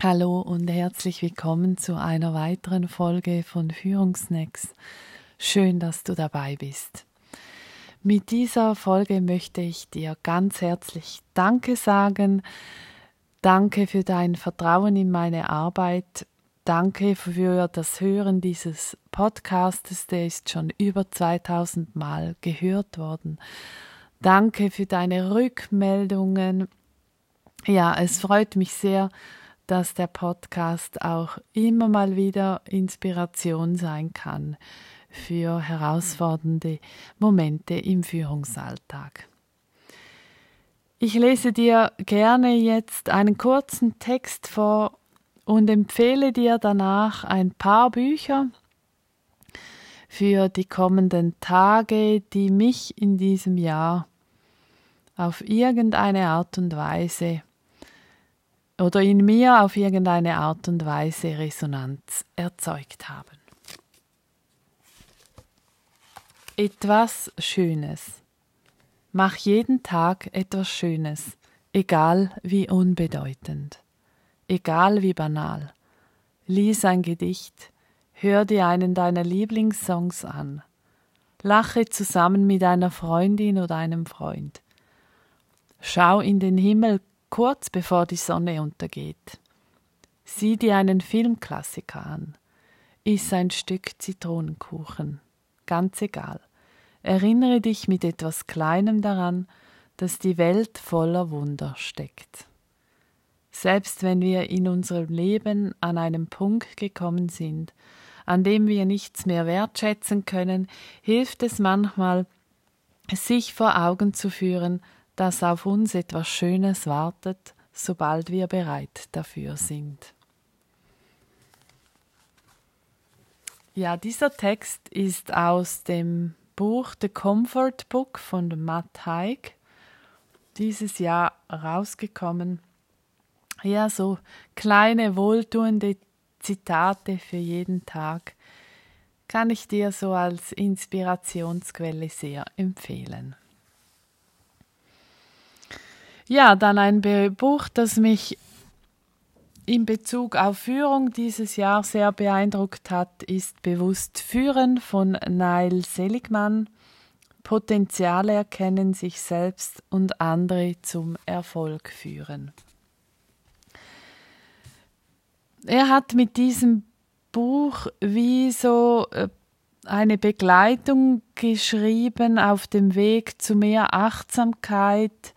Hallo und herzlich willkommen zu einer weiteren Folge von Führungsnacks. Schön, dass du dabei bist. Mit dieser Folge möchte ich dir ganz herzlich Danke sagen. Danke für dein Vertrauen in meine Arbeit. Danke für das Hören dieses Podcastes, der ist schon über 2000 Mal gehört worden. Danke für deine Rückmeldungen. Ja, es freut mich sehr, dass der Podcast auch immer mal wieder Inspiration sein kann für herausfordernde Momente im Führungsalltag. Ich lese dir gerne jetzt einen kurzen Text vor und empfehle dir danach ein paar Bücher für die kommenden Tage, die mich in diesem Jahr auf irgendeine Art und Weise oder in mir auf irgendeine Art und Weise Resonanz erzeugt haben. Etwas Schönes. Mach jeden Tag etwas Schönes, egal wie unbedeutend, egal wie banal. Lies ein Gedicht, hör dir einen deiner Lieblingssongs an, lache zusammen mit einer Freundin oder einem Freund. Schau in den Himmel kurz bevor die Sonne untergeht. Sieh dir einen Filmklassiker an. Iss ein Stück Zitronenkuchen. Ganz egal. Erinnere dich mit etwas Kleinem daran, dass die Welt voller Wunder steckt. Selbst wenn wir in unserem Leben an einem Punkt gekommen sind, an dem wir nichts mehr wertschätzen können, hilft es manchmal, sich vor Augen zu führen, dass auf uns etwas Schönes wartet, sobald wir bereit dafür sind. Ja, dieser Text ist aus dem Buch The Comfort Book von Matt Haig, dieses Jahr rausgekommen. Ja, so kleine wohltuende Zitate für jeden Tag kann ich dir so als Inspirationsquelle sehr empfehlen. Ja, dann ein Buch, das mich in Bezug auf Führung dieses Jahr sehr beeindruckt hat, ist Bewusst Führen von Neil Seligmann. Potenziale erkennen, sich selbst und andere zum Erfolg führen. Er hat mit diesem Buch wie so äh, eine Begleitung geschrieben auf dem Weg zu mehr Achtsamkeit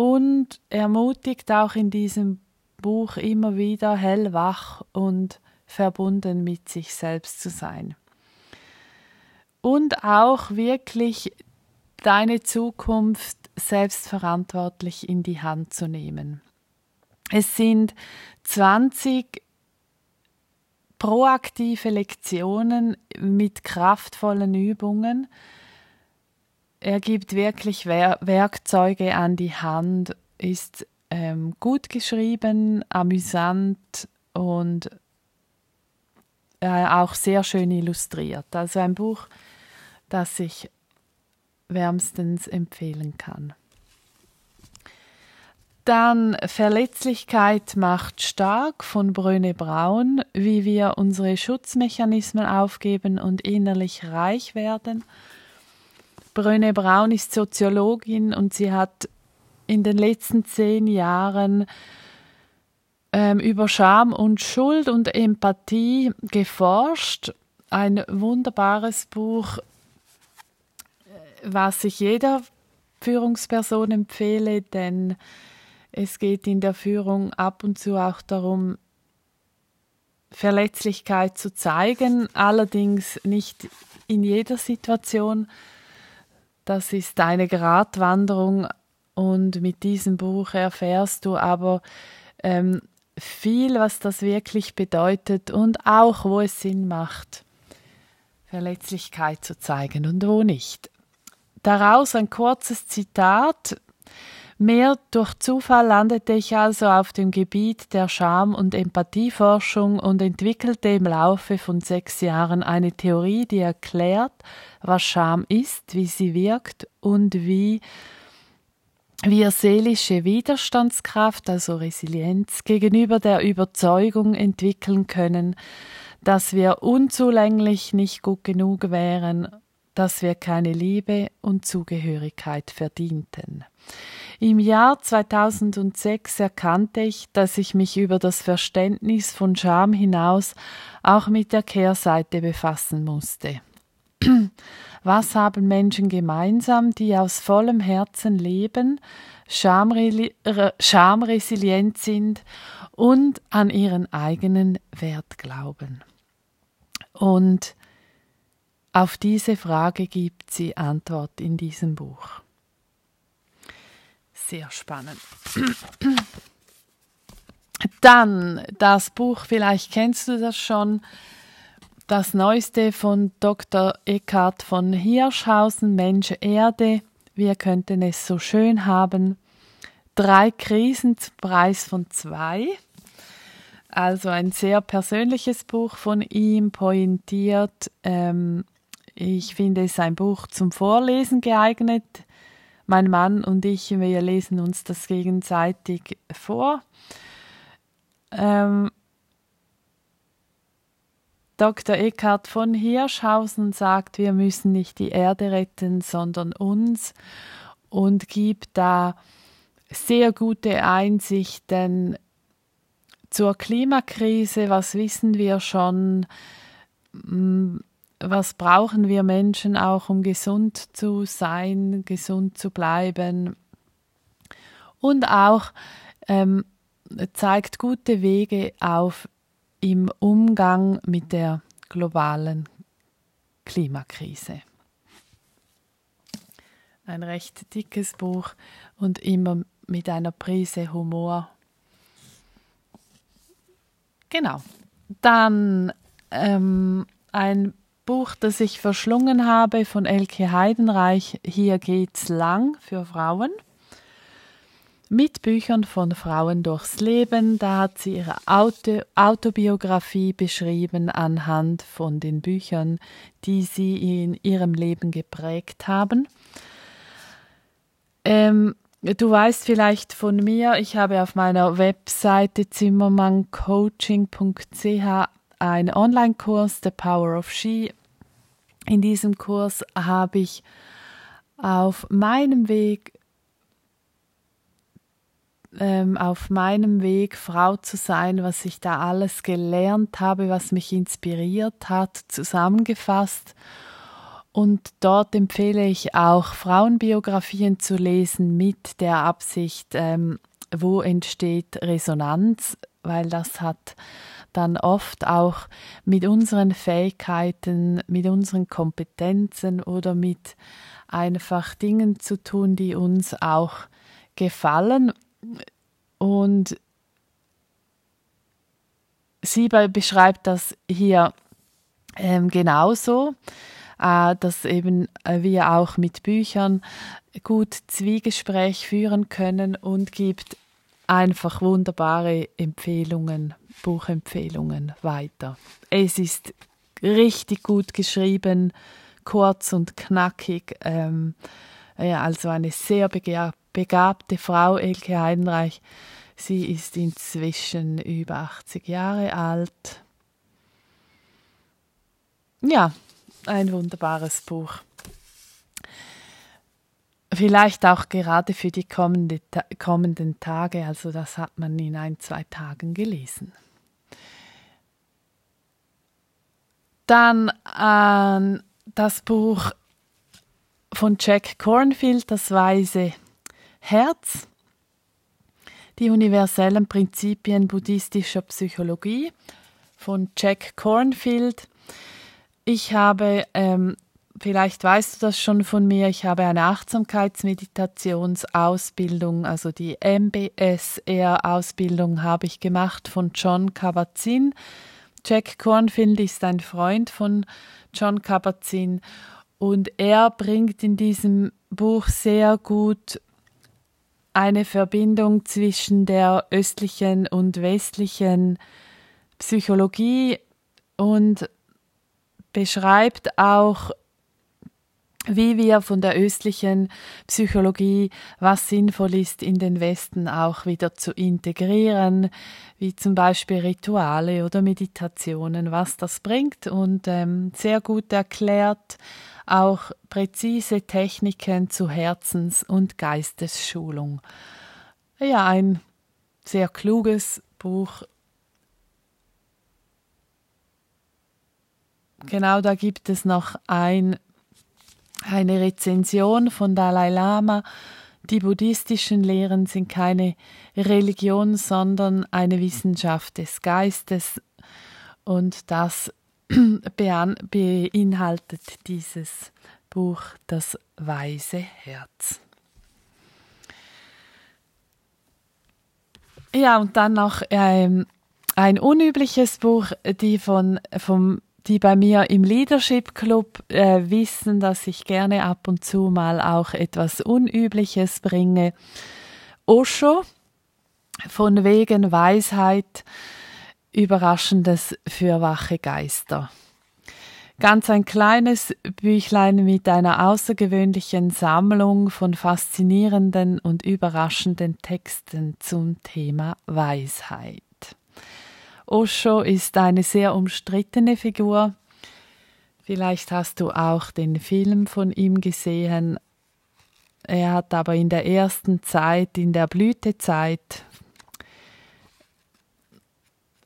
und ermutigt auch in diesem Buch immer wieder hellwach und verbunden mit sich selbst zu sein. Und auch wirklich deine Zukunft selbstverantwortlich in die Hand zu nehmen. Es sind 20 proaktive Lektionen mit kraftvollen Übungen, er gibt wirklich Wer Werkzeuge an die Hand, ist ähm, gut geschrieben, amüsant und äh, auch sehr schön illustriert. Also ein Buch, das ich wärmstens empfehlen kann. Dann Verletzlichkeit macht stark von Bröne Braun, wie wir unsere Schutzmechanismen aufgeben und innerlich reich werden. Bröne Braun ist Soziologin und sie hat in den letzten zehn Jahren ähm, über Scham und Schuld und Empathie geforscht. Ein wunderbares Buch, was ich jeder Führungsperson empfehle, denn es geht in der Führung ab und zu auch darum, Verletzlichkeit zu zeigen, allerdings nicht in jeder Situation. Das ist eine Gratwanderung und mit diesem Buch erfährst du aber ähm, viel, was das wirklich bedeutet und auch, wo es Sinn macht, Verletzlichkeit zu zeigen und wo nicht. Daraus ein kurzes Zitat. Mehr durch Zufall landete ich also auf dem Gebiet der Scham- und Empathieforschung und entwickelte im Laufe von sechs Jahren eine Theorie, die erklärt, was Scham ist, wie sie wirkt und wie wir seelische Widerstandskraft, also Resilienz, gegenüber der Überzeugung entwickeln können, dass wir unzulänglich nicht gut genug wären, dass wir keine Liebe und Zugehörigkeit verdienten. Im Jahr 2006 erkannte ich, dass ich mich über das Verständnis von Scham hinaus auch mit der Kehrseite befassen musste. Was haben Menschen gemeinsam, die aus vollem Herzen leben, schamresilient sind und an ihren eigenen Wert glauben? Und auf diese Frage gibt sie Antwort in diesem Buch. Sehr spannend. Dann das Buch, vielleicht kennst du das schon, das neueste von Dr. Eckhard von Hirschhausen, Mensch Erde, wir könnten es so schön haben. Drei Krisen zum Preis von zwei. Also ein sehr persönliches Buch von ihm, pointiert. Ähm, ich finde es ein Buch zum Vorlesen geeignet. Mein Mann und ich, wir lesen uns das gegenseitig vor. Ähm, Dr. Eckhard von Hirschhausen sagt, wir müssen nicht die Erde retten, sondern uns und gibt da sehr gute Einsichten zur Klimakrise. Was wissen wir schon? Was brauchen wir Menschen auch, um gesund zu sein, gesund zu bleiben? Und auch ähm, zeigt gute Wege auf, im Umgang mit der globalen Klimakrise. Ein recht dickes Buch und immer mit einer Prise Humor. Genau. Dann ähm, ein Buch, das ich verschlungen habe von Elke Heidenreich, Hier geht's lang für Frauen mit Büchern von Frauen durchs Leben. Da hat sie ihre Auto Autobiografie beschrieben anhand von den Büchern, die sie in ihrem Leben geprägt haben. Ähm, du weißt vielleicht von mir, ich habe auf meiner Webseite zimmermanncoaching.ch einen Online-Kurs, The Power of She. In diesem Kurs habe ich auf meinem Weg ähm, auf meinem Weg, Frau zu sein, was ich da alles gelernt habe, was mich inspiriert hat, zusammengefasst. Und dort empfehle ich auch, Frauenbiografien zu lesen mit der Absicht, ähm, wo entsteht Resonanz, weil das hat dann oft auch mit unseren Fähigkeiten, mit unseren Kompetenzen oder mit einfach Dingen zu tun, die uns auch gefallen. Und sie beschreibt das hier ähm, genauso, äh, dass eben äh, wir auch mit Büchern gut Zwiegespräch führen können und gibt einfach wunderbare Empfehlungen, Buchempfehlungen weiter. Es ist richtig gut geschrieben, kurz und knackig. Ähm, ja, also eine sehr begabte Frau, Elke Heidenreich. Sie ist inzwischen über 80 Jahre alt. Ja, ein wunderbares Buch. Vielleicht auch gerade für die kommende, kommenden Tage, also das hat man in ein, zwei Tagen gelesen. Dann äh, das Buch von Jack Cornfield, das weise Herz, die universellen Prinzipien buddhistischer Psychologie von Jack Cornfield. Ich habe, ähm, vielleicht weißt du das schon von mir, ich habe eine Achtsamkeitsmeditationsausbildung, also die MBSR-Ausbildung habe ich gemacht von John Kabat-Zinn. Jack Cornfield ist ein Freund von John Kabat-Zinn und er bringt in diesem Buch sehr gut eine Verbindung zwischen der östlichen und westlichen Psychologie und beschreibt auch wie wir von der östlichen Psychologie, was sinnvoll ist, in den Westen auch wieder zu integrieren, wie zum Beispiel Rituale oder Meditationen, was das bringt und ähm, sehr gut erklärt, auch präzise Techniken zu Herzens- und Geistesschulung. Ja, ein sehr kluges Buch. Genau da gibt es noch ein eine Rezension von Dalai Lama. Die buddhistischen Lehren sind keine Religion, sondern eine Wissenschaft des Geistes. Und das beinhaltet dieses Buch Das weise Herz. Ja, und dann noch ähm, ein unübliches Buch, die von, vom die bei mir im Leadership Club äh, wissen, dass ich gerne ab und zu mal auch etwas Unübliches bringe. Osho von wegen Weisheit, Überraschendes für wache Geister. Ganz ein kleines Büchlein mit einer außergewöhnlichen Sammlung von faszinierenden und überraschenden Texten zum Thema Weisheit. Osho ist eine sehr umstrittene Figur. Vielleicht hast du auch den Film von ihm gesehen. Er hat aber in der ersten Zeit, in der Blütezeit,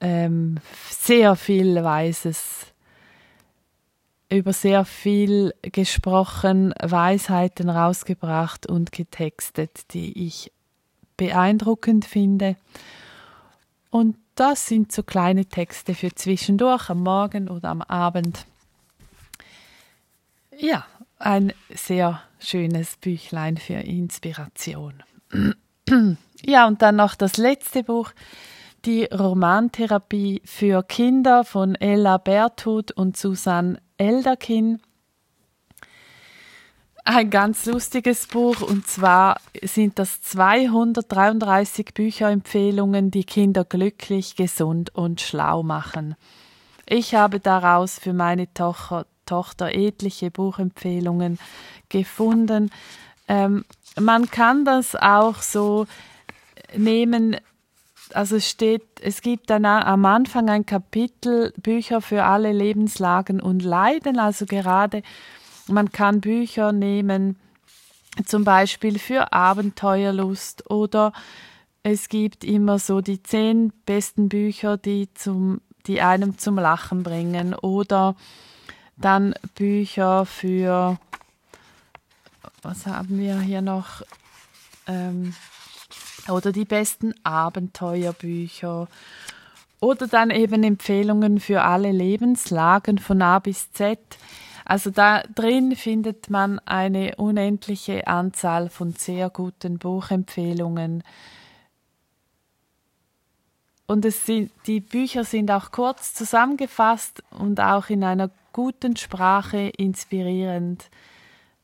ähm, sehr viel Weises, über sehr viel gesprochen, Weisheiten rausgebracht und getextet, die ich beeindruckend finde. Und das sind so kleine Texte für zwischendurch, am Morgen oder am Abend. Ja, ein sehr schönes Büchlein für Inspiration. ja, und dann noch das letzte Buch, die Romantherapie für Kinder von Ella Berthut und Susanne Elderkin ein ganz lustiges Buch und zwar sind das 233 Bücherempfehlungen, die Kinder glücklich, gesund und schlau machen. Ich habe daraus für meine Tochter, Tochter etliche Buchempfehlungen gefunden. Ähm, man kann das auch so nehmen, also es steht, es gibt dann am Anfang ein Kapitel Bücher für alle Lebenslagen und Leiden, also gerade man kann Bücher nehmen, zum Beispiel für Abenteuerlust oder es gibt immer so die zehn besten Bücher, die, zum, die einem zum Lachen bringen oder dann Bücher für, was haben wir hier noch? Ähm, oder die besten Abenteuerbücher oder dann eben Empfehlungen für alle Lebenslagen von A bis Z. Also da drin findet man eine unendliche Anzahl von sehr guten Buchempfehlungen. Und es sind, die Bücher sind auch kurz zusammengefasst und auch in einer guten Sprache inspirierend.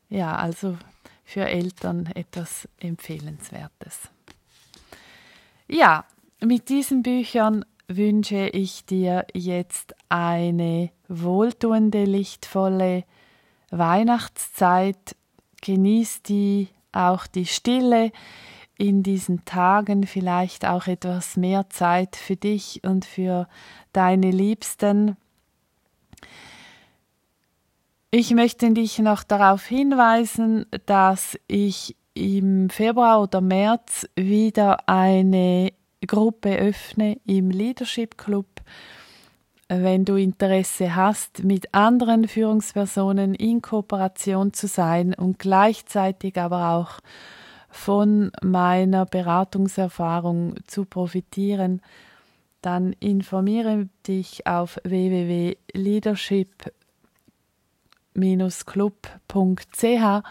Ja, also für Eltern etwas Empfehlenswertes. Ja, mit diesen Büchern wünsche ich dir jetzt eine wohltuende, lichtvolle Weihnachtszeit. Genieß die, auch die Stille in diesen Tagen, vielleicht auch etwas mehr Zeit für dich und für deine Liebsten. Ich möchte dich noch darauf hinweisen, dass ich im Februar oder März wieder eine Gruppe öffne im Leadership Club. Wenn du Interesse hast, mit anderen Führungspersonen in Kooperation zu sein und gleichzeitig aber auch von meiner Beratungserfahrung zu profitieren, dann informiere dich auf www.leadership-club.ch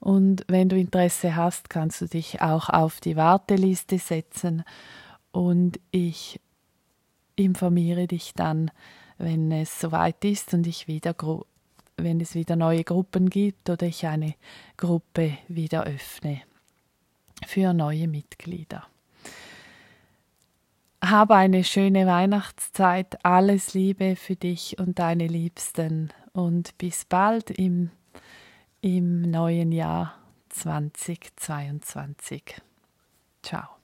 und wenn du Interesse hast, kannst du dich auch auf die Warteliste setzen und ich informiere dich dann, wenn es soweit ist und ich wieder wenn es wieder neue Gruppen gibt oder ich eine Gruppe wieder öffne für neue Mitglieder. Habe eine schöne Weihnachtszeit, alles Liebe für dich und deine Liebsten und bis bald im, im neuen Jahr 2022. Ciao.